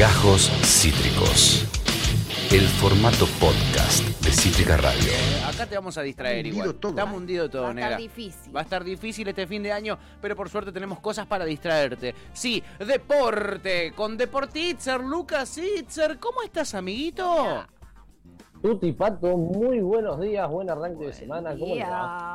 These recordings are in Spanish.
Gajos Cítricos. El formato podcast de Cítrica Radio. Eh, acá te vamos a distraer Está hundido igual. todo. Está hundido todo, Va a estar negra. difícil. Va a estar difícil este fin de año, pero por suerte tenemos cosas para distraerte. Sí, deporte, con Deportitzer, Lucas Itzer. ¿Cómo estás, amiguito? Tuti Pato, muy buenos días, buen arranque de semana, ¿cómo?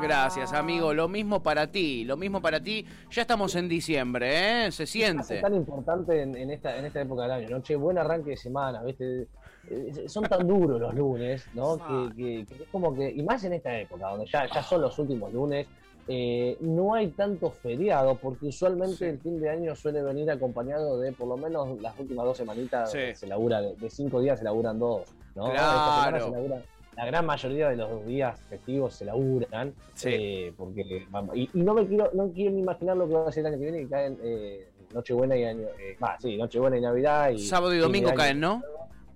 Gracias, amigo. Lo mismo para ti, lo mismo para ti. Ya estamos en diciembre, ¿eh? Se Es siente. tan importante en, en esta, en esta época del año, ¿no? Che, buen arranque de semana, ¿viste? Eh, Son tan duros los lunes, ¿no? Que, que- que es como que, y más en esta época, donde ya, ya son los últimos lunes, eh, no hay tanto feriado, porque usualmente Sí. el fin de año suele venir acompañado de por lo menos las últimas dos semanitas, Sí. se labura, de, de cinco días se laburan dos, ¿no? Claro. Esta semana se labura- la gran mayoría de los días festivos se laburan, Sí. eh, porque vamos, y, y no me quiero, no quiero ni imaginar lo que va a ser el año que viene, que caen eh, Nochebuena y año, eh, va, sí, Nochebuena y Navidad y Sábado y domingo caen, ¿no?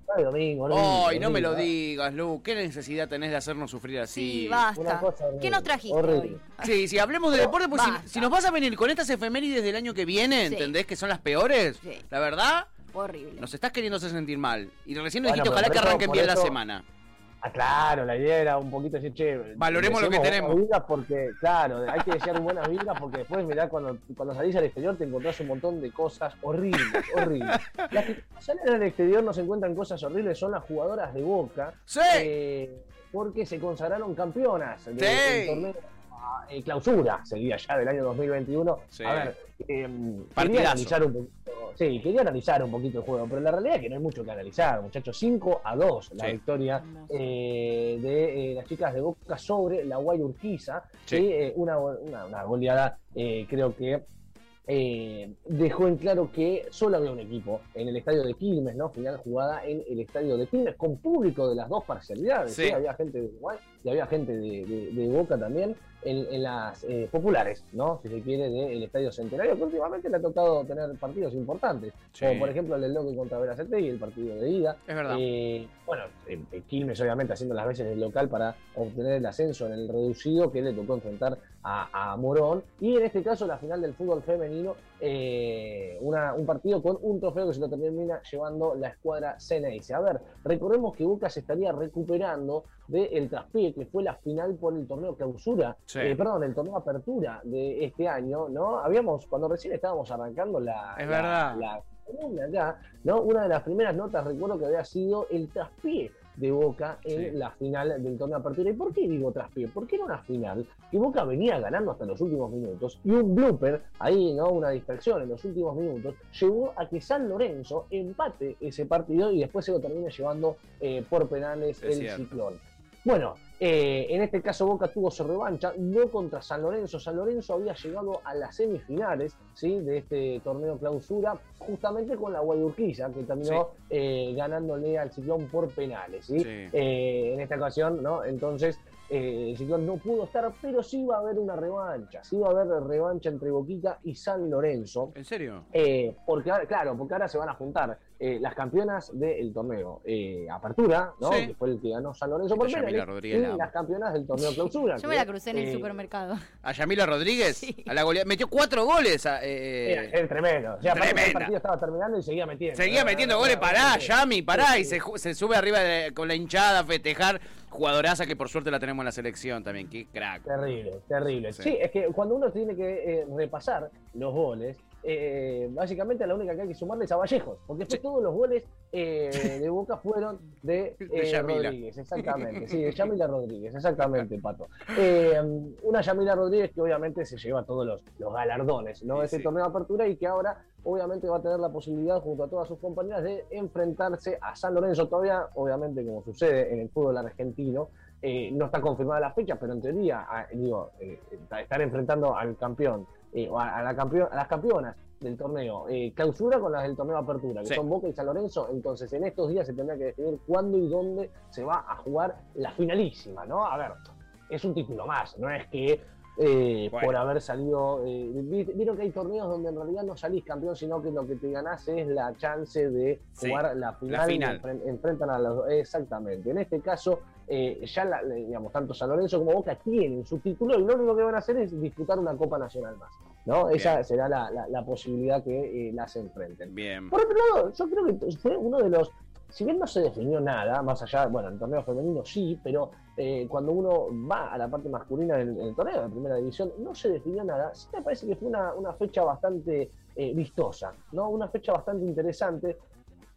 Sábado y domingo, Ay, horrible, no me lo digas, Lu. ¿Qué necesidad tenés de hacernos sufrir así? Sí, basta. horrible, ¿Qué nos trajiste horrible. hoy? Sí, si hablemos de deporte, pues si, nos vas a venir con estas efemérides del año que viene, Sí. ¿entendés que son las peores? Sí. La verdad, Horrible. nos estás queriendo hacer sentir mal. Y recién nos Bueno, dijiste, ojalá que arranquen bien la eso- semana. Ah, claro, la idea era un poquito decir, che, Valoremos lo que tenemos. porque, claro, hay que desear buenas vibras porque después, mirá, cuando, cuando salís al exterior te encontrás un montón de cosas horribles, horribles. Las que salen al exterior no se encuentran cosas horribles, son las jugadoras de Boca. ¡Sí! eh, porque se consagraron campeonas del Sí. torneo ah, eh, clausura, sería ya del año 2021. Sí. A ver, eh, quería analizar un poquito, sí, quería analizar un poquito el juego, pero la realidad es que no hay mucho que analizar, muchachos. 5 a 2 la Sí. victoria eh, de eh, las chicas de Boca sobre la Guay Urquiza. Sí. Sí, eh, una, una, una goleada, eh, creo que eh, dejó en claro que solo había un equipo en el estadio de Quilmes, ¿no? Final jugada en el estadio de Quilmes, con público de las dos parcialidades. Sí. ¿sí? Había gente de Uruguay y había gente de, de- de Boca también en, en las eh, populares, ¿no? Si se quiere, del estadio centenario, que últimamente le ha tocado tener partidos importantes, Sí. como por ejemplo el del Loque contra Veracete y el partido de ida. Es verdad. Eh, bueno, eh, eh, Quilmes obviamente haciendo las veces del local para obtener el ascenso en el reducido que le tocó enfrentar a, a Morón. Y en este caso la final del fútbol femenino, eh, una- un partido con un trofeo que se lo termina llevando la escuadra Ceneice. A ver, recordemos que Boca se estaría recuperando del traspié que fue la final por el torneo clausura, Sí. eh, perdón, el torneo apertura de este año, ¿no? Habíamos, cuando recién estábamos arrancando la, Es la- verdad. la acá, ¿no? Una de las primeras notas recuerdo que había sido el traspié de Boca en Sí. la final del torneo de apertura. ¿Y por qué digo traspié? Porque era una final que Boca venía ganando hasta los últimos minutos y un blooper, ahí, ¿no? Una distracción en los últimos minutos, llevó a que San Lorenzo empate ese partido y después se lo termine llevando eh, por penales Es el cierto. ciclón. Bueno, eh, en este caso Boca tuvo su revancha, no contra San Lorenzo. San Lorenzo había llegado a las semifinales ¿sí? de este torneo clausura, justamente con la Guayurquiza, que terminó eh, ganándole al Ciclón por penales. ¿sí? Sí. Eh, en esta ocasión, ¿no? Entonces, eh, el Ciclón no pudo estar, pero sí va a haber una revancha. Sí va a haber revancha entre Boquita y San Lorenzo. ¿En serio? Eh, porque ahora- claro, porque ahora se van a juntar eh, las campeonas del torneo eh, Apertura, ¿no? Sí. Que fue el que ganó San Lorenzo por Yamila Rodríguez y la las campeonas del torneo Clausura. Yo me la crucé en el eh, supermercado. ¿A Yamila Rodríguez? Sí. A la golea- Metió cuatro goles. a- eh, Era, era tremendo. O sea, el partido estaba terminando y seguía metiendo. Seguía metiendo goles, pará, Yami, pará, sí, y se, ju- se sube arriba de- con la hinchada a festejar. Jugadoraza que por suerte la tenemos en la selección también, qué crack. Terrible, terrible. Sí. Sí. es que cuando uno tiene que eh, repasar los goles, eh, básicamente la única que hay que sumarle es a Vallejos, porque después Sí. todos los goles eh, de Boca fueron de, eh. Rodríguez, exactamente, sí, de Yamila Rodríguez, exactamente, Pato. Una Yamila Rodríguez que obviamente se lleva todos los, los galardones ¿no? Sí, de este sí. torneo de apertura y que ahora obviamente va a tener la posibilidad junto a todas sus compañeras de enfrentarse a San Lorenzo, todavía obviamente como sucede en el fútbol argentino, eh, no está confirmada la fecha, pero en teoría, ah, digo, eh, estar enfrentando al campeón, eh, a, la campeón, a las campeonas del torneo eh, clausura con las del torneo apertura, que Sí. son Boca y San Lorenzo. Entonces, en estos días se tendrá que definir cuándo y dónde se va a jugar la finalísima, ¿no? A ver, es un título más, no es que eh, Bueno. por haber salido. eh, vi- Vieron que hay torneos donde en realidad no salís campeón, sino que lo que te ganás es la chance de Sí, jugar la final. final. enfren- enfrentan a los dos. Exactamente. En este caso, eh, ya la- digamos, tanto San Lorenzo como Boca tienen su título y lo único que van a hacer es disputar una Copa Nacional más. ¿no? Esa será la, la- la posibilidad que eh, las enfrenten. Bien. Por otro lado, yo creo que fue uno de los, si bien no se definió nada, más allá, bueno, en el torneo femenino sí, pero eh, cuando uno va a la parte masculina del, del torneo, de primera división, no se definió nada. Sí me parece que fue una, una fecha bastante eh, vistosa, ¿no? Una fecha bastante interesante,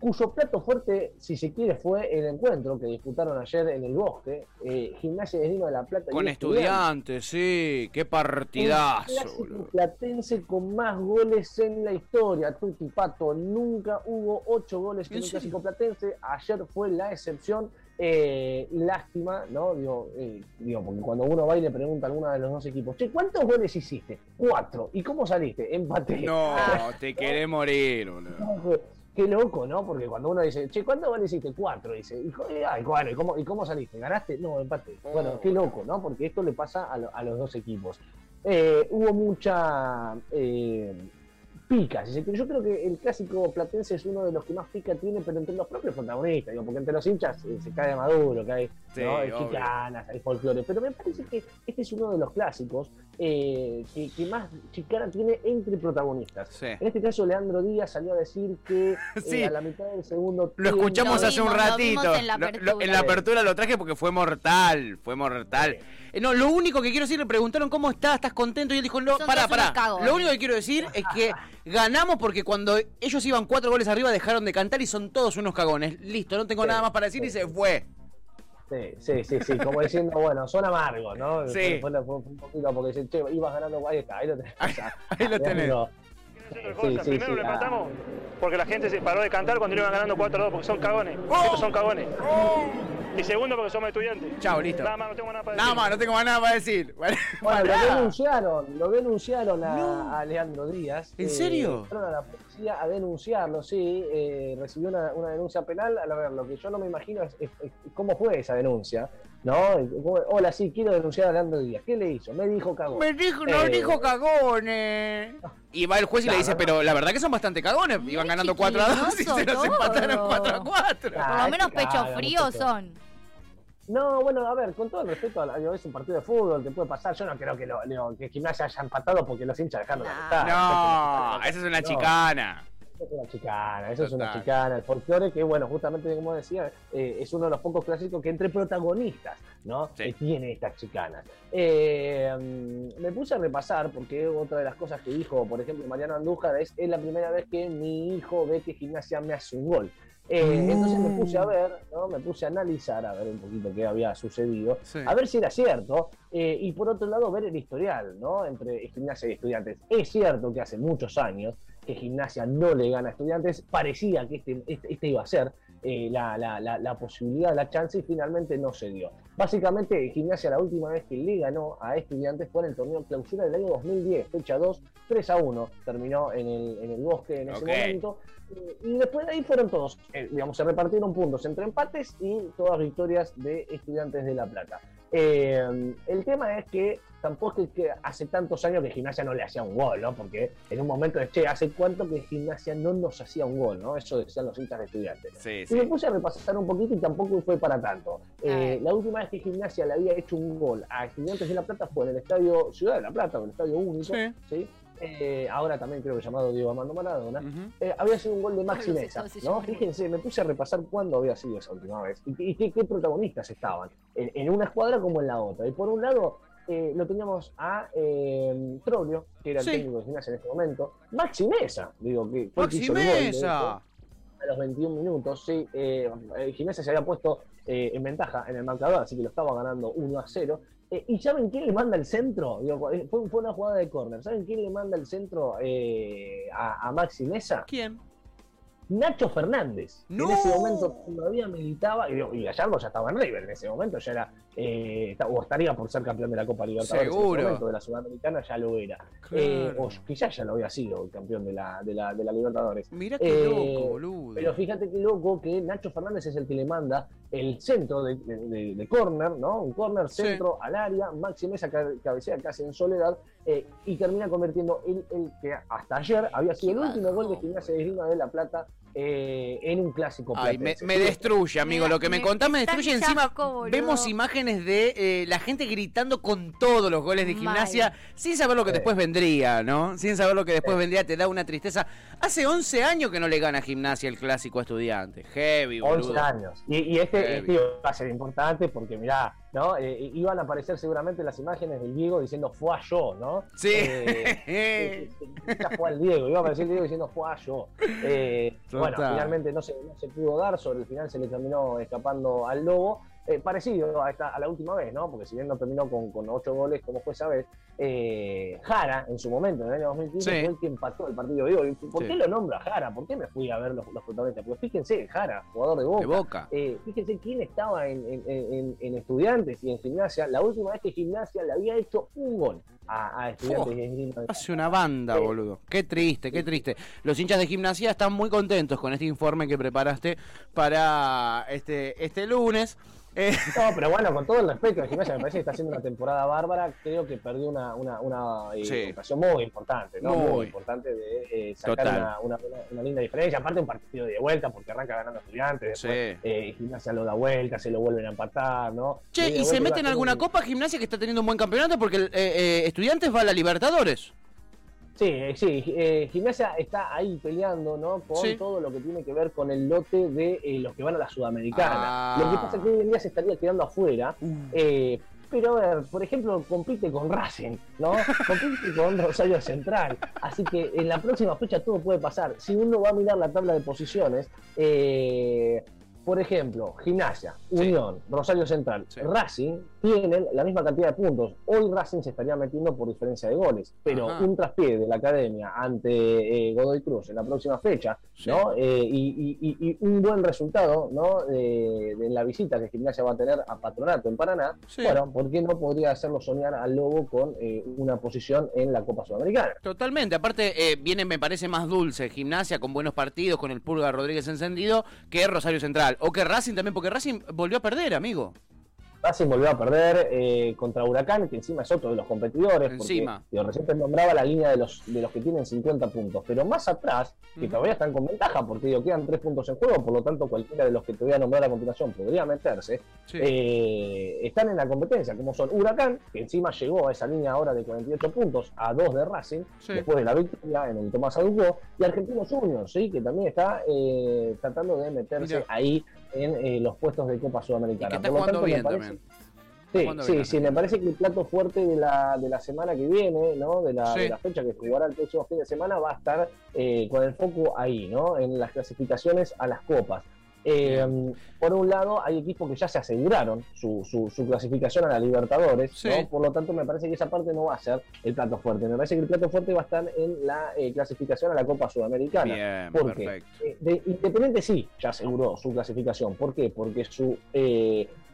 cuyo plato fuerte, si se quiere, fue el encuentro que disputaron ayer en el bosque, eh, Gimnasia de Lima de la Plata. Con estudiantes, sí. Qué el partidazo, boludo. platense con más goles en la historia. Tuti Pato, nunca hubo ocho goles en ¿En un clásico platense. Ayer fue la excepción. Eh, lástima, ¿no? Digo, eh, digo, porque cuando uno va y le pregunta a alguno de los dos equipos, che, ¿cuántos goles hiciste? Cuatro. ¿Y cómo saliste? Empaté. No, te querés morir, boludo. Qué loco, ¿no? Porque cuando uno dice, che, ¿cuántos goles hiciste? Cuatro. Dice, hijo, ay, bueno, ¿y cómo, ¿y cómo saliste? ¿Ganaste? No, empate. Bueno, qué loco, ¿no? Porque esto le pasa a, lo- a los dos equipos. Eh, hubo mucha eh, pica. si se quiere. Yo creo que el clásico platense es uno de los que más pica tiene, pero entre los propios protagonistas, digo, porque entre los hinchas eh, se cae maduro, que hay, Sí, ¿no? hay chicanas, hay folclore. Pero me parece que este es uno de los clásicos eh, que, que más chicana tiene entre protagonistas. Sí. En este caso, Leandro Díaz salió a decir que eh, a la mitad del segundo Lo escuchamos Lo hace un lo ratito. en la Lo- lo- apertura. en la apertura lo traje porque fue mortal. Fue mortal. Eh, no, lo único que quiero decir, le preguntaron cómo estás, estás contento. Y él dijo, no, Son pará, pará. Lo único que quiero decir es que ganamos porque cuando ellos iban cuatro goles arriba dejaron de cantar y son todos unos cagones. Listo, no tengo Sí, nada más para decir y se fue. Sí, sí, sí, sí, como diciendo, bueno, son amargos, ¿no? Sí. Fue, fue- fue un poquito porque dicen, che, ibas ganando, ahí está, ahí lo tenés. Ahí- ahí lo tenés. Otra Sí, cosa, sí, Primero sí, lo ah. porque la gente se paró de cantar cuando iban ganando 4-2 porque son cagones. Estos son cagones. Y segundo porque somos estudiantes. Chao, listo. Nada más, no tengo nada para Nada decir. más, no tengo más nada para decir. Bueno, lo denunciaron, lo denunciaron a, No. a Leandro Díaz. ¿En Eh, serio? Fueron a la policía a denunciarlo, sí. eh, recibió una, una denuncia penal. A ver, lo que yo no me imagino es, es- es cómo fue esa denuncia, ¿no? Hola, sí, quiero denunciar a Leandro Díaz. ¿Qué le hizo? Me dijo cagón. Me dijo, no Eh. dijo cagones. Y va el juez y le No, dice, no, no. pero la verdad que son bastante cagones. Iban ganando 4 a 2 y se los empataron todo. 4 a 4. Por lo menos claro, pecho muchacho. frío son. No, bueno, a ver, con todo el respeto, a la- digo, es un partido de fútbol, te puede pasar. Yo no creo que, lo, lo- que Gimnasia haya empatado porque los hinchas dejaron de No. apretar. No, esa es una No. chicana. Eso es una chicana, eso es una chicana. El folclore, que bueno, justamente como decía, eh, es uno de los pocos clásicos que entre protagonistas, ¿no? Sí. Que tiene estas chicanas. Eh, mm, me puse a repasar, porque otra de las cosas que dijo, por ejemplo, Mariano Andújar, es, es la primera vez que mi hijo ve que gimnasia me hace un gol. Eh, Mm. Entonces me puse a ver, ¿no? Me puse a analizar, a ver un poquito qué había sucedido, Sí. a ver si era cierto, eh, y por otro lado ver el historial, ¿no? Entre gimnasia y estudiantes. Es cierto que hace muchos años que gimnasia no le gana a estudiantes, parecía que este, este, este iba a ser eh, la, la- la- la posibilidad, la chance, y finalmente no se dio. Básicamente, gimnasia la última vez que le ganó a estudiantes fue en el torneo clausura del año 2010, fecha 2, 3 a 1, terminó en el, en el bosque en ese momento. Y después de ahí fueron todos, eh, digamos, se repartieron puntos entre empates y todas victorias de estudiantes de La Plata. Eh, el tema es que tampoco es que hace tantos años que Gimnasia no le hacía un gol, ¿no? Porque en un momento de, che, ¿hace cuánto que Gimnasia no nos hacía un gol, ¿no? Eso decían los hinchas de estudiantes. Sí, Y me puse a repasar un poquito y tampoco fue para tanto. Eh, la última vez que Gimnasia le había hecho un gol a Estudiantes de La Plata fue en el Estadio Ciudad de La Plata, o el Estadio Único, Sí. ¿sí? Eh, ahora también creo que llamado Diego Armando Maradona. Eh, había sido un gol de Maxi Mesa, ¿no? Fíjense, me puse a repasar cuándo había sido esa última vez y, qué- y qué, qué protagonistas estaban, en, en una escuadra como en la otra. Y por un lado eh, lo teníamos a eh, Troglio, que era el Sí. técnico de gimnasia en este momento, Maxi Mesa, digo, que fue Maxi gol, Mesa. a los 21 minutos, sí, eh, Gimnasia se había puesto eh, en ventaja en el marcador, así que lo estaba ganando 1 a 0. Eh, ¿Y saben quién le manda el centro? Digo, eh, fue, fue una jugada de córner. ¿Saben quién le manda el centro eh, a, a Maxi Mesa? ¿Quién? Nacho Fernández. En ese momento todavía militaba, y, digo, y Gallardo ya estaba en River en ese momento, ya era, eh, o estaría por ser campeón de la Copa Libertadores. En Seguro. ese momento de la Sudamericana ya lo era. Eh, o quizás ya lo había sido el campeón de la, de la, de la Libertadores. Mirá qué Eh, loco, boludo. Pero fíjate qué loco que Nacho Fernández es el que le manda el centro de, de, de corner, ¿no? Un corner centro al área, Maxi Mesa cabecea casi en soledad eh, y termina convirtiendo el, el, que hasta ayer había sido el último gol de Gimnasia de Grima de La Plata eh, en un clásico. Ay, me, me, destruye, amigo. Lo que me, contás me destruye. Encima vemos imágenes de eh, la gente gritando con todos los goles de gimnasia sin saber lo que después vendría, ¿no? Sin saber lo que después vendría, te da una tristeza. Hace 11 años que no le gana gimnasia el clásico estudiante. Heavy, boludo. 11 años. Y, y este, este, va a ser importante porque, mirá, ¿no? Eh, iban a aparecer seguramente las imágenes del Diego diciendo fue a yo, ¿no? Sí. Eh, fue al Diego, iba a aparecer el Diego diciendo fue a yo. Eh, bueno, finalmente no se, no se pudo dar, sobre el final se le terminó escapando al Lobo. Eh, parecido a, esta, a la última vez, ¿no? Porque si bien no terminó con, con ocho goles como fue esa vez, eh, Jara en su momento, en el año 2015, Sí. fue el que empató el partido hoy. ¿Por Sí. qué lo nombra Jara? ¿Por qué me fui a ver los, los protagonistas? Porque fíjense, Jara, jugador de Boca. De boca. Eh, fíjense quién estaba en, en- en- en estudiantes y en gimnasia. La última vez que gimnasia le había hecho un gol a, a estudiantes Oh. Hace una banda, boludo. Qué triste, qué triste. Los hinchas de gimnasia están muy contentos con este informe que preparaste para este, este lunes. Eh, No, pero bueno, con todo el respeto de gimnasia, me parece que está haciendo una temporada bárbara. Creo que perdió una, una, una eh, Sí. ocasión muy importante, ¿no? Muy, Muy. importante de eh, sacar una, una, linda diferencia. Aparte, un partido de vuelta, porque arranca ganando estudiantes. Después, Sí. eh, gimnasia lo da vuelta, se lo vuelven a empatar, ¿no? che, ¿y se mete en alguna un- copa gimnasia que está teniendo un buen campeonato? Porque el, eh, eh, Estudiantes va a la Libertadores. Sí, eh, sí, eh, Gimnasia está ahí peleando, ¿no? Con Sí. todo lo que tiene que ver con el lote de eh, los que van a la Sudamericana. Ah. Lo que pasa es que hoy en día se estaría quedando afuera. eh, pero a ver, por ejemplo, compite con Racing, ¿no? Compite con Rosario Central. Así que en la próxima fecha todo puede pasar. Si uno va a mirar la tabla de posiciones, eh, por ejemplo, Gimnasia, Sí. Unión, Rosario Central, Sí. Racing tienen la misma cantidad de puntos. Hoy Racing se estaría metiendo por diferencia de goles, pero Ajá. un traspié de la academia ante eh, Godoy Cruz en la próxima fecha, Sí. ¿no? Eh, y, y- y- y un buen resultado, ¿no? De, de la visita que Gimnasia va a tener a Patronato en Paraná. Bueno, ¿por qué no podría hacerlo soñar al Lobo con eh, una posición en la Copa Sudamericana? Totalmente, aparte viene, me parece más dulce gimnasia con buenos partidos, con el Pulga Rodríguez encendido, que Rosario Central. O que Racing también, porque Racing volvió a perder, amigo. Racing volvió a perder eh, contra Huracán, que encima es otro de los competidores. porque, Encima. digo, recién te nombraba la línea de los, de los que tienen 50 puntos, pero más atrás, que todavía están con ventaja, porque digo, quedan 3 puntos en juego, por lo tanto cualquiera de los que te voy a nombrar a continuación podría meterse, Sí. eh, están en la competencia, como son Huracán, que encima llegó a esa línea ahora de 48 puntos, a 2 de Racing, Sí. después de la victoria en el Tomás Aducó, y Argentinos Juniors, ¿sí? que también está eh, tratando de meterse ahí en eh, los puestos de Copa Y Sudamericana. que está jugando tanto, bien parece- también. Sí, sí, bien sí, me parece que el plato fuerte de la, de la semana que viene, ¿no? De la, Sí. de la fecha que jugará el próximo fin de semana, va a estar eh, con el foco ahí, ¿no? En las clasificaciones a las copas. Eh, por un lado, hay equipos que ya se aseguraron su, su- su clasificación a la Libertadores, Sí. ¿no? Por lo tanto, me parece que esa parte no va a ser el plato fuerte. Me parece que el plato fuerte va a estar en la eh, clasificación a la Copa Sudamericana. Bien, ¿Por qué? perfecto. Eh, de Independiente sí, ya aseguró su clasificación. ¿Por qué? Porque su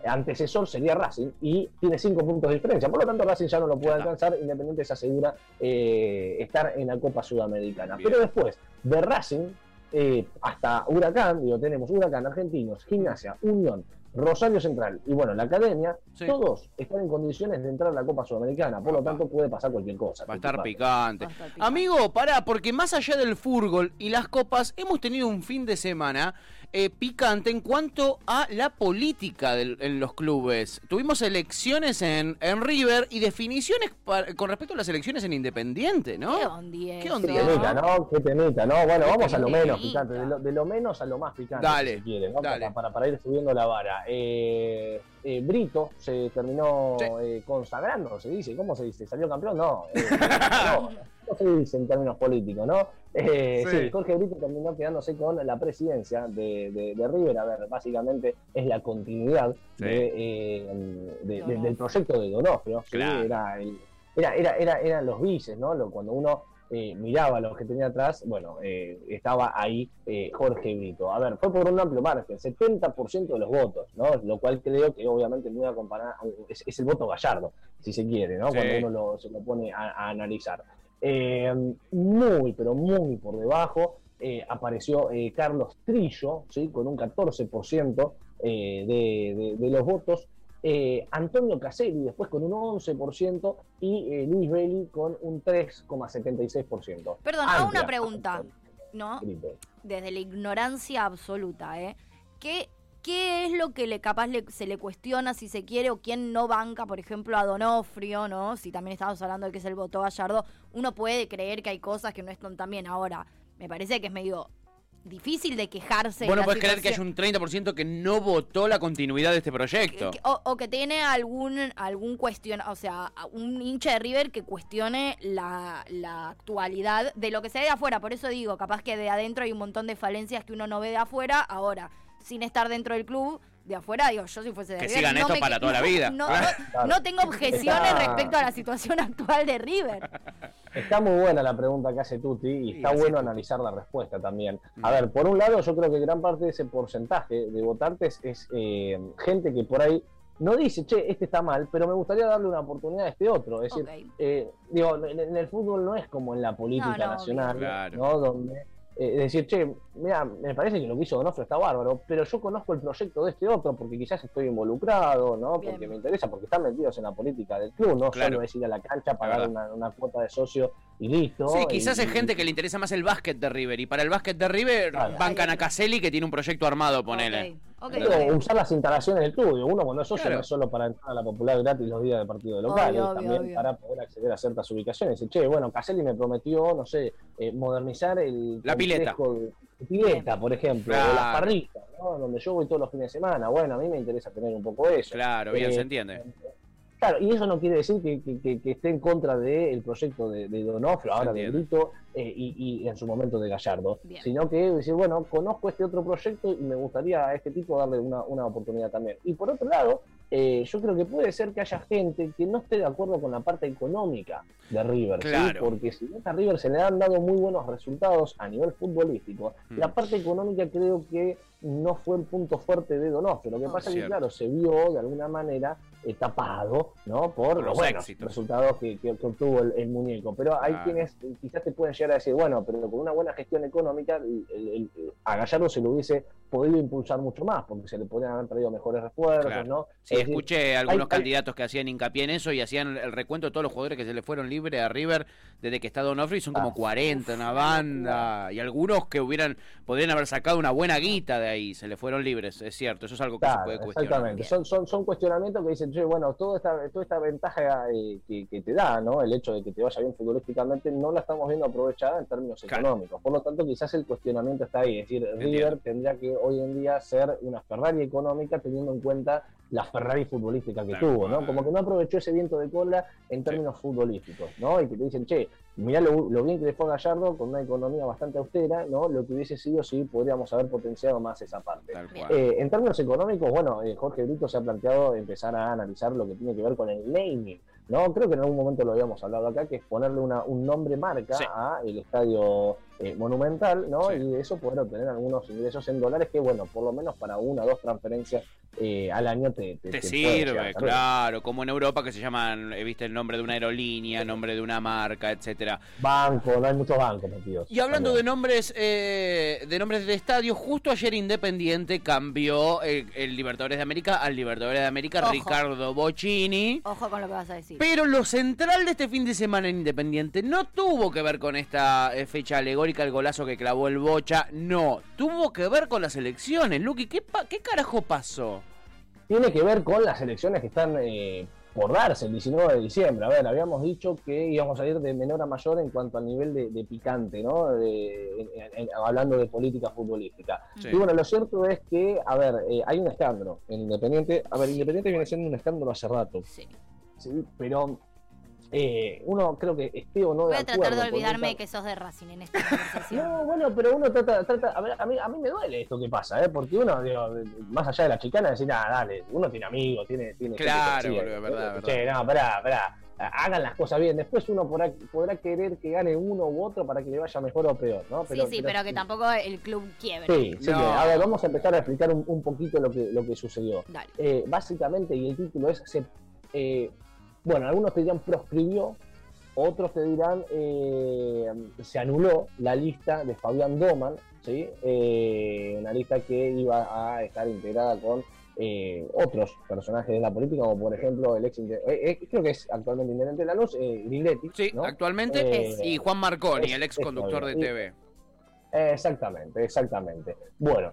antecesor sería Racing y tiene cinco puntos de diferencia. Por lo tanto, Racing ya no lo puede está. alcanzar. Independiente se asegura estar en la Copa Sudamericana. Bien. Pero después, de Racing eh, hasta Huracán, digo, tenemos Huracán, Argentinos, Gimnasia, Unión, Rosario Central y bueno, la Academia, Sí. todos están en condiciones de entrar a la Copa Sudamericana. Por lo tanto, puede pasar cualquier cosa. Va a estar picante. Va a estar picante. Amigo, pará, porque más allá del fútbol y las copas, hemos tenido un fin de semana eh, picante en cuanto a la política del- en los clubes. Tuvimos elecciones en, en River y definiciones pa- con respecto a las elecciones en Independiente, ¿no? ¿Qué ondi ¿Qué temita, ¿no? Qué temita, ¿no? Bueno, vamos a lo menos picante, de lo, de lo menos a lo más picante, Dale, si se quiere, ¿no? dale. Para, para, para ir subiendo la vara. Eh, eh, Brito se terminó Sí. eh, consagrando, se dice, ¿cómo se dice? ¿Salió campeón? No, eh, no, no se dice en términos políticos, ¿no? Eh, Sí. sí. Jorge Brito terminó quedándose con la presidencia de, de- de River, a ver, básicamente es la continuidad Sí. de, eh, de- de- Donofrio. del proyecto de Donofrio, ¿sí? Claro. era, el- era, era, era, eran los vices, ¿no? Lo- cuando uno eh, miraba lo que tenía atrás, bueno, eh, estaba ahí eh, Jorge Brito. A ver, fue por un amplio margen, 70% de los votos, ¿no? Lo cual creo que obviamente muy a comparar, es, es el voto gallardo, si se quiere, ¿no? Sí. Cuando uno lo, se lo pone a, a analizar. Eh, muy, pero muy por debajo eh, apareció eh, Carlos Trillo, ¿sí? con un 14% de, de, los votos. Antonio Caselli después con un 11% y Luis Belli con un 3,76%. Perdón, hago una pregunta, ¿no? Desde la ignorancia absoluta, ¿eh? ¿Qué ¿Qué es lo que le capaz se le cuestiona si se quiere o quién no banca, por ejemplo, a Donofrio, ¿no? Si también estamos hablando de que es el voto Gallardo, uno puede creer que hay cosas que no están tan bien. Ahora, me parece que es medio difícil de quejarse. Bueno, puedes creer que hay un 30% que no votó la continuidad de este proyecto. o, que tiene algún algún cuestión, o sea, un hincha de River que cuestione la, la, actualidad de lo que se ve de afuera. Por eso digo, capaz que de adentro hay un montón de falencias que uno no ve de afuera. Ahora, sin estar dentro del club, de afuera, digo, yo si fuese de Que sigan esto para toda la vida. No, tengo objeciones respecto a la situación actual de River. Está muy buena la pregunta que hace Tuti y está bueno analizar la respuesta también. A ver, por un lado, yo creo que gran parte de ese porcentaje de votantes es eh, gente que por ahí no dice, che, este está mal, pero me gustaría darle una oportunidad a este otro. Es decir, eh, digo, en, el fútbol no es como en la política nacional, ¿no? Donde eh, decir, che, mira, me parece que lo que hizo Donofrio está bárbaro, pero yo conozco el proyecto de este otro porque quizás estoy involucrado, ¿no? Porque me interesa, porque están metidos en la política del club, no solo es ir a la cancha, pagar una, cuota de socio y listo. Sí, quizás es gente que le interesa más el básquet de River y para el básquet de River bancan a Caselli que tiene un proyecto armado, ponele. Okay, usar las instalaciones del estudio. Uno cuando es socio no es solo para entrar a la popular gratis los días de partido local, también para poder acceder a ciertas ubicaciones. Che, bueno, Caselli me prometió, no sé, eh, modernizar el la pileta. De, pileta, por ejemplo, o las parrillas, ¿no? donde yo voy todos los fines de semana. Bueno, a mí me interesa tener un poco eso. Claro, bien, se eh, entiende. Claro, y eso no quiere decir que, esté en contra del proyecto de, de Donofrio, ahora de Brito, eh, y, en su momento de Gallardo, sino que decir, bueno, conozco este otro proyecto y me gustaría a este tipo darle una, una oportunidad también. Y por otro lado, eh, yo creo que puede ser que haya gente que no esté de acuerdo con la parte económica de River, porque si a River se le han dado muy buenos resultados a nivel futbolístico, mm. la parte económica creo que no fue el punto fuerte de Donofrio. Lo que pasa es que, claro, se vio de alguna manera tapado ¿no? por, los buenos resultados que, obtuvo el, muñeco. Pero hay quienes quizás te pueden llegar a decir, bueno, pero con una buena gestión económica, a Gallardo se lo hubiese podido impulsar mucho más, porque se le podrían haber traído mejores refuerzos, ¿no? Sí, escuché algunos candidatos que hacían hincapié en eso y hacían el recuento de todos los jugadores que se le fueron libres a River desde que está Donofrio y son como 40, ah, una banda, y algunos que hubieran, podrían haber sacado una buena guita de ahí, se le fueron libres, es cierto, eso es algo que se puede cuestionar. Exactamente, son, son, son cuestionamientos que dicen, bueno, toda esta, toda esta ventaja eh, que, te da, ¿no? El hecho de que te vaya bien futbolísticamente, no la estamos viendo aprovechada en términos económicos. Por lo tanto, quizás el cuestionamiento está ahí, es decir, River tendría que hoy en día ser una Ferrari económica teniendo en cuenta la Ferrari futbolística que tuvo, ¿no? Como que no aprovechó ese viento de cola en términos futbolísticos, ¿no? Y que te dicen, che, mirá lo, bien que le fue a Gallardo con una economía bastante austera, ¿no? Lo que hubiese sido si podríamos haber potenciado más esa parte. Eh, en términos económicos, bueno, eh, Jorge Brito se ha planteado empezar a analizar lo que tiene que ver con el naming, ¿no? Creo que en algún momento lo habíamos hablado acá, que es ponerle una, un nombre marca a el estadio eh, monumental, ¿no? Y de eso poder obtener algunos ingresos en dólares que, bueno, por lo menos para una o dos transferencias eh, al año te, te, sirve, claro, como en Europa que se llaman, eh, viste el nombre de una aerolínea, nombre de una marca, etcétera. Banco, no hay muchos bancos metidos. Y hablando de nombres, eh, de nombres de estadio, justo ayer Independiente cambió el, Libertadores de América al Libertadores de América Ricardo Bocini. Ojo con lo que vas a decir. Pero lo central de este fin de semana en Independiente no tuvo que ver con esta fecha alegórica, el golazo que clavó el Bocha, no, tuvo que ver con las elecciones. Luqui, ¿qué, qué carajo pasó? tiene que ver con las elecciones que están eh, por darse el 19 de diciembre. A ver, habíamos dicho que íbamos a ir de menor a mayor en cuanto al nivel de, picante, ¿no? hablando de política futbolística. Y bueno, lo cierto es que, a ver, eh, hay un escándalo en Independiente. A ver, Independiente viene siendo un escándalo hace rato. Sí. Sí, pero eh, uno creo que esté o no Voy de a tratar de olvidarme que sos de Racing en esta conversación. no, bueno, pero uno trata, trata a, ver, a, mí, a mí me duele esto que pasa, ¿eh? porque uno, digo, más allá de la chicana, decir, nada, dale, uno tiene amigos, tiene... tiene claro, boludo, verdad, verdad. Che, no, pará, pará, hagan las cosas bien. Después uno podrá, podrá querer que gane uno u otro para que le vaya mejor o peor, ¿no? Pero, sí, sí, pero, que tampoco el club quiebre. Sí, sí a ver, vamos a empezar a explicar un, poquito lo que, lo que sucedió. Eh, básicamente, y el título es... Se, eh, bueno, algunos te dirían proscribió Otros te dirán, eh, se anuló la lista de Fabián Doman, ¿sí? Eh, una lista que iba a estar integrada con eh, otros personajes de la política, como por ejemplo el ex, creo que es actualmente intendente de la luz, Grindetti. Sí, actualmente, y Juan Marconi, el ex conductor de TV. Exactamente, exactamente. Bueno,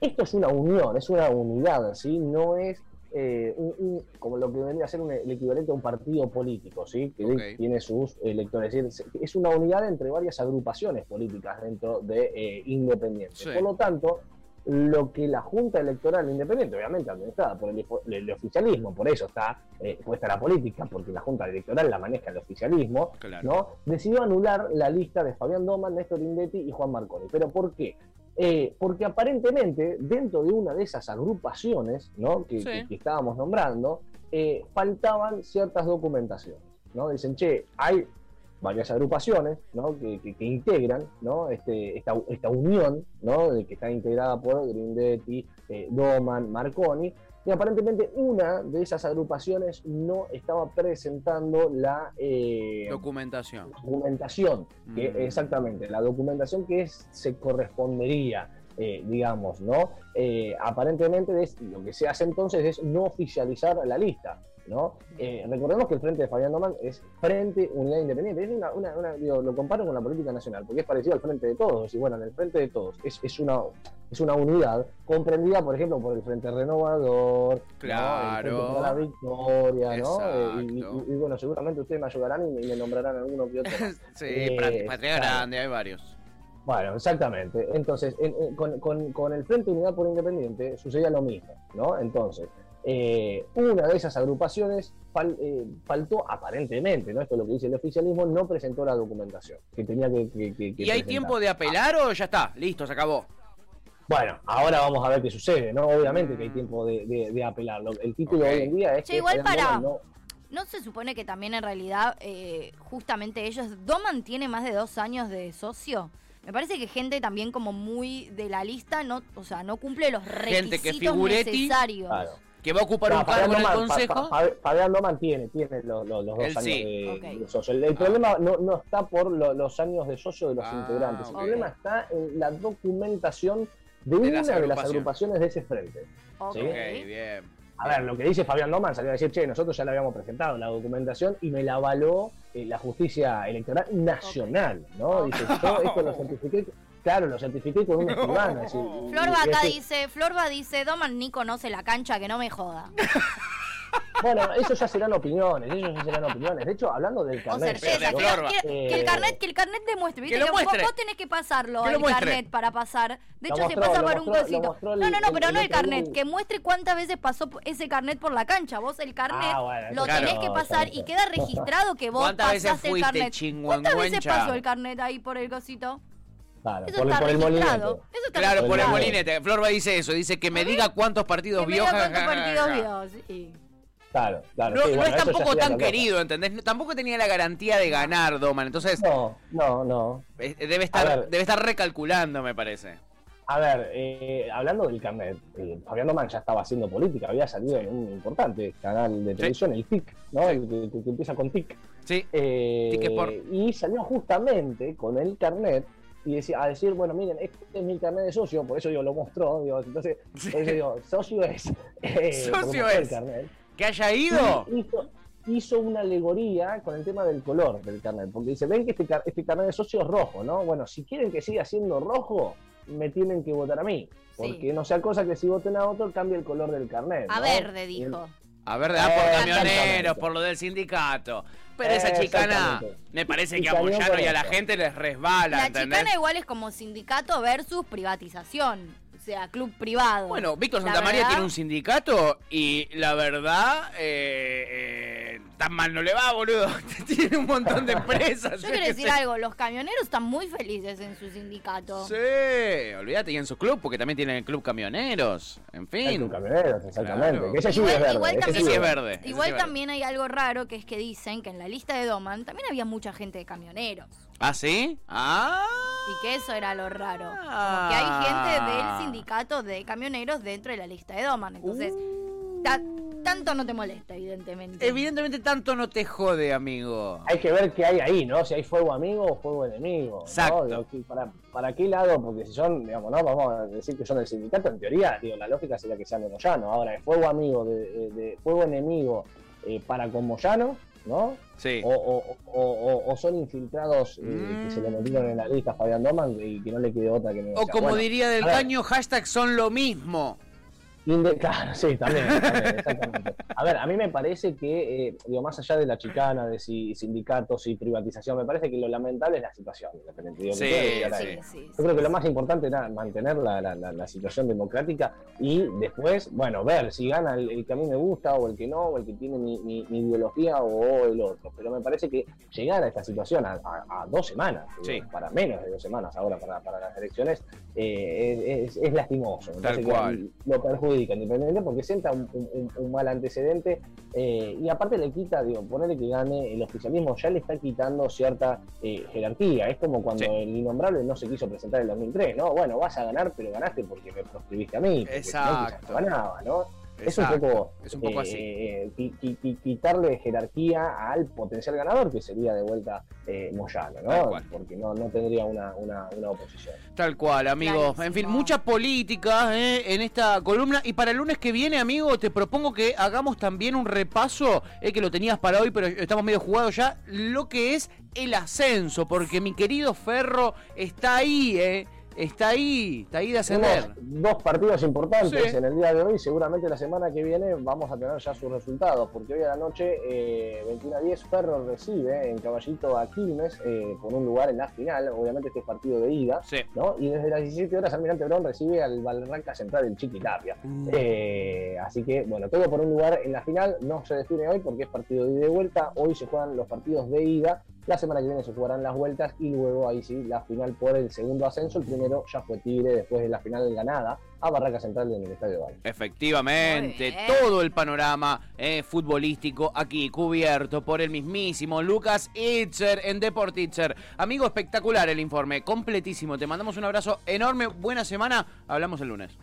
esto es una unión, es una unidad, ¿sí? No es eh, un, como lo que vendría a ser el equivalente a un partido político, ¿sí? que tiene sus electores. Es, una unidad entre varias agrupaciones políticas dentro de eh, Independiente. Por lo tanto, lo que la Junta Electoral Independiente, obviamente administrada por el, oficialismo, por eso está eh, puesta la política, porque la Junta Electoral la maneja el oficialismo, ¿no? decidió anular la lista de Fabián Doman, Néstor Indetti y Juan Marconi. ¿Pero por qué? Eh, porque aparentemente dentro de una de esas agrupaciones que, estábamos nombrando, eh, faltaban ciertas documentaciones. ¿no? Dicen, che, hay varias agrupaciones que, integran este, esta, unión que está integrada por Grindetti, eh, Doman, Marconi, y aparentemente una de esas agrupaciones no estaba presentando la eh, documentación. Documentación, que, mm. exactamente, la documentación que se correspondería, eh, digamos, ¿no? Eh, aparentemente lo que se hace entonces es no oficializar la lista. ¿No? recordemos que el frente de Fabián Doman es Frente Unidad Independiente. Es una, lo comparo con la política nacional, porque es parecido al Frente de Todos. Y bueno, en el Frente de Todos es, es una es una unidad comprendida, por ejemplo, por el Frente Renovador, claro. la Victoria, ¿no? Eh, y, bueno, seguramente ustedes me ayudarán y me, nombrarán alguno que otro. sí, eh, Patria Grande, hay varios. Bueno, exactamente. Entonces, con, con, con, el Frente Unidad por Independiente sucedía lo mismo, ¿no? Entonces, eh, una de esas agrupaciones faltó aparentemente, ¿no? Esto es lo que dice el oficialismo, no presentó la documentación que tenía que... ¿Y hay tiempo de apelar o ya está? Listo, se acabó. Bueno, ahora vamos a ver qué sucede, ¿no? Obviamente que hay tiempo de, apelarlo. El título hoy en día es que... igual para... No... se supone que también en realidad, eh, justamente ellos, Doman tiene más de dos años de socio. Me parece que gente también como muy de la lista, no, o sea, no cumple los requisitos gente que necesarios. Que va a ocupar un cargo en el consejo. Fabián Doman tiene, tiene los, dos años de, socio. El, problema no, no, está por los años de socio de los ah, integrantes. El problema está en la documentación de, una de las agrupaciones de ese frente. Ok, bien. A ver, lo que dice Fabián Doman salió a decir, che, nosotros ya le habíamos presentado la documentación y me la avaló eh, la justicia electoral nacional, ¿no? Dice, yo esto lo certifiqué, claro, lo certifiqué con un escribano. Florba acá dice, Florba dice, Doman ni conoce la cancha, que no me joda. Bueno, eso ya serán opiniones, ellos ya serán opiniones. De hecho, hablando del carnet. que, el carnet, que el carnet demuestre, ¿viste? Que, lo muestre. Vos, tenés que pasarlo, el carnet, para pasar. De hecho, se pasa por un cosito. no, no, no, pero no el carnet, que muestre cuántas veces pasó ese carnet por la cancha. Vos el carnet ah, lo tenés que pasar y queda registrado que vos pasaste el carnet. ¿Cuántas veces pasó el carnet ahí por el cosito? Claro, por, por, el molinete. claro, por el molinete. Florba dice eso, dice que me diga cuántos partidos vio. cuántos partidos vio, sí. Claro, claro. No, es tampoco tan querido, ¿entendés? Tampoco tenía la garantía de ganar Doman, entonces. No, no, no. Debe estar, debe estar recalculando, me parece. A ver, eh, hablando del carnet, eh, Fabián Doman ya estaba haciendo política, había salido en un importante canal de televisión, el TIC, ¿no? El que, empieza con TIC. Sí. Eh, y salió justamente con el carnet y decía, a decir, bueno, miren, este es mi carnet de socio, por eso yo lo mostró, digo, entonces, por eso digo, socio es. socio es. El carnet. ¿Que haya ido? Hizo, una alegoría con el tema del color del carnet, porque dice, ven que este, este carnet de socio es rojo, ¿no? Bueno, si quieren que siga siendo rojo, me tienen que votar a mí. Porque no sea cosa que si voten a otro cambie el color del carnet. A verde, dijo. A verde, ah, por eh, camioneros, por lo del sindicato. Pero esa chicana, me parece que a Moyano y a la gente les resbala. La chicana igual es como sindicato versus privatización sea club privado. Bueno, Víctor Santamaría tiene un sindicato y la verdad, eh, eh, tan mal no le va, boludo. tiene un montón de empresas. Yo quiero decir algo, los camioneros están muy felices en su sindicato. Sí, olvídate, y en su club, porque también tienen el club camioneros. En fin. El club camioneros, exactamente. ese sí es verde. Igual, también, es verde. igual también hay algo raro, que es que dicen que en la lista de Doman también había mucha gente de camioneros. ¿Ah, sí? Ah. Y que eso era lo raro. Como que hay gente del sindicato de camioneros dentro de la lista de Doman. Entonces, uh. tanto no te molesta, evidentemente. Evidentemente tanto no te jode, amigo. Hay que ver qué hay ahí, ¿no? Si hay fuego amigo o fuego enemigo. Exacto. ¿Para, ¿Para qué lado? Porque si son, digamos, no, vamos a decir que son del sindicato, en teoría, digo, la lógica sería que sean de Moyano. Ahora, el fuego amigo, de, fuego enemigo eh, para con Moyano, ¿no? Sí. O, son infiltrados eh, que se le mm. metieron en la lista a Fabián Doman y que no le quede otra que no O como diría del caño, hashtag son lo mismo. Claro, sí, también, exactamente. A ver, a mí me parece que, eh, digo, más allá de la chicana, de si sindicatos y privatización, me parece que lo lamentable es la situación. sí, sí, Yo creo que lo más importante era mantener la, la, situación democrática y después, bueno, ver si gana el, que a mí me gusta o el que no, o el que tiene mi, mi, ideología o el otro. Pero me parece que llegar a esta situación a, dos semanas, para menos de dos semanas ahora para, para las elecciones, eh, es, es, lastimoso. Tal cual. lo perjudica Independiente porque sienta un, mal antecedente eh, y aparte le quita, digo, ponerle que gane el oficialismo, ya le está quitando cierta eh, jerarquía. Es como cuando el innombrable no se quiso presentar en el 2003, ¿no? Bueno, vas a ganar, pero ganaste porque me proscribiste a mí. Exacto. ganaba, ¿no? Es un poco, es un poco así. Eh, quitarle jerarquía al potencial ganador, que sería de vuelta eh, Moyano, ¿no? Porque no, no tendría una, una, oposición. Tal cual, amigo. En fin, mucha política eh, en esta columna. Y para el lunes que viene, amigo, te propongo que hagamos también un repaso, eh, que lo tenías para hoy, pero estamos medio jugados ya, lo que es el ascenso, porque mi querido Ferro está ahí, ¿eh? Está ahí, está ahí de ascender. dos partidos importantes en el día de hoy. Seguramente la semana que viene vamos a tener ya sus resultados, porque hoy a la noche, eh, 21 a 10, Ferro recibe en Caballito a Quilmes eh, por un lugar en la final. Obviamente este es partido de ida. ¿no? Y desde las 17 horas, Almirante Brón recibe al Valranca Central del Chiquitapia. Mm. Eh, así que, bueno, todo por un lugar en la final. No se define hoy porque es partido de ida y vuelta. Hoy se juegan los partidos de ida la semana que viene se jugarán las vueltas y luego ahí sí, la final por el segundo ascenso. El primero ya fue Tigre después de la final ganada a Barraca Central en el Estadio Valle. Efectivamente, todo el panorama eh, futbolístico aquí cubierto por el mismísimo Lucas Itzer en Deport Itzer. Amigo, espectacular el informe, completísimo. Te mandamos un abrazo enorme, buena semana. Hablamos el lunes.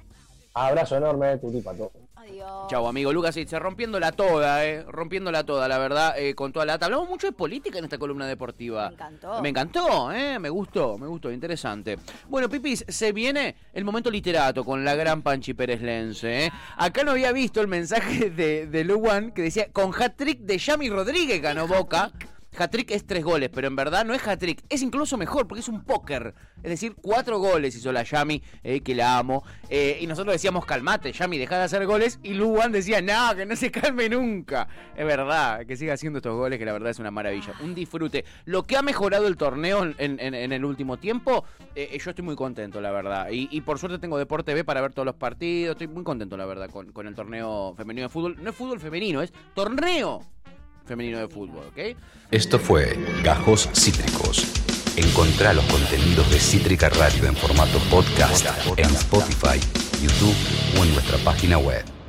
Abrazo encantó. Pato. Adiós. Chau, amigo Lucas Itzer, rompiéndola toda, eh, rompiéndola toda, la verdad, eh, con toda la data. Hablamos mucho de política en esta columna deportiva. Me encantó. Me encantó, eh, me gustó, me gustó, interesante. Bueno, Pipis, se viene el momento literato con la gran Panchi Pérez Lense. Eh. Acá no había visto el mensaje de, de Luan que decía, con hat-trick de Yami Rodríguez ganó Boca. Hat-trick es tres goles, pero en verdad no es hat-trick. Es incluso mejor porque es un póker. Es decir, cuatro goles hizo la Yami, eh, que la amo. Eh, y nosotros decíamos, calmate, Yami, deja de hacer goles. Y Luan decía, no, que no se calme nunca. Es verdad, que siga haciendo estos goles, que la verdad es una maravilla. Un disfrute. Lo que ha mejorado el torneo en, el último tiempo, eh, yo estoy muy contento, la verdad. Y, por suerte tengo Deporte B para ver todos los partidos. Estoy muy contento, la verdad, con, con el torneo femenino de fútbol. No es fútbol femenino, es torneo femenino de fútbol, ¿ok? Esto fue Gajos Cítricos. Encontrá los contenidos de Cítrica Radio en formato podcast en Spotify, YouTube o en nuestra página web.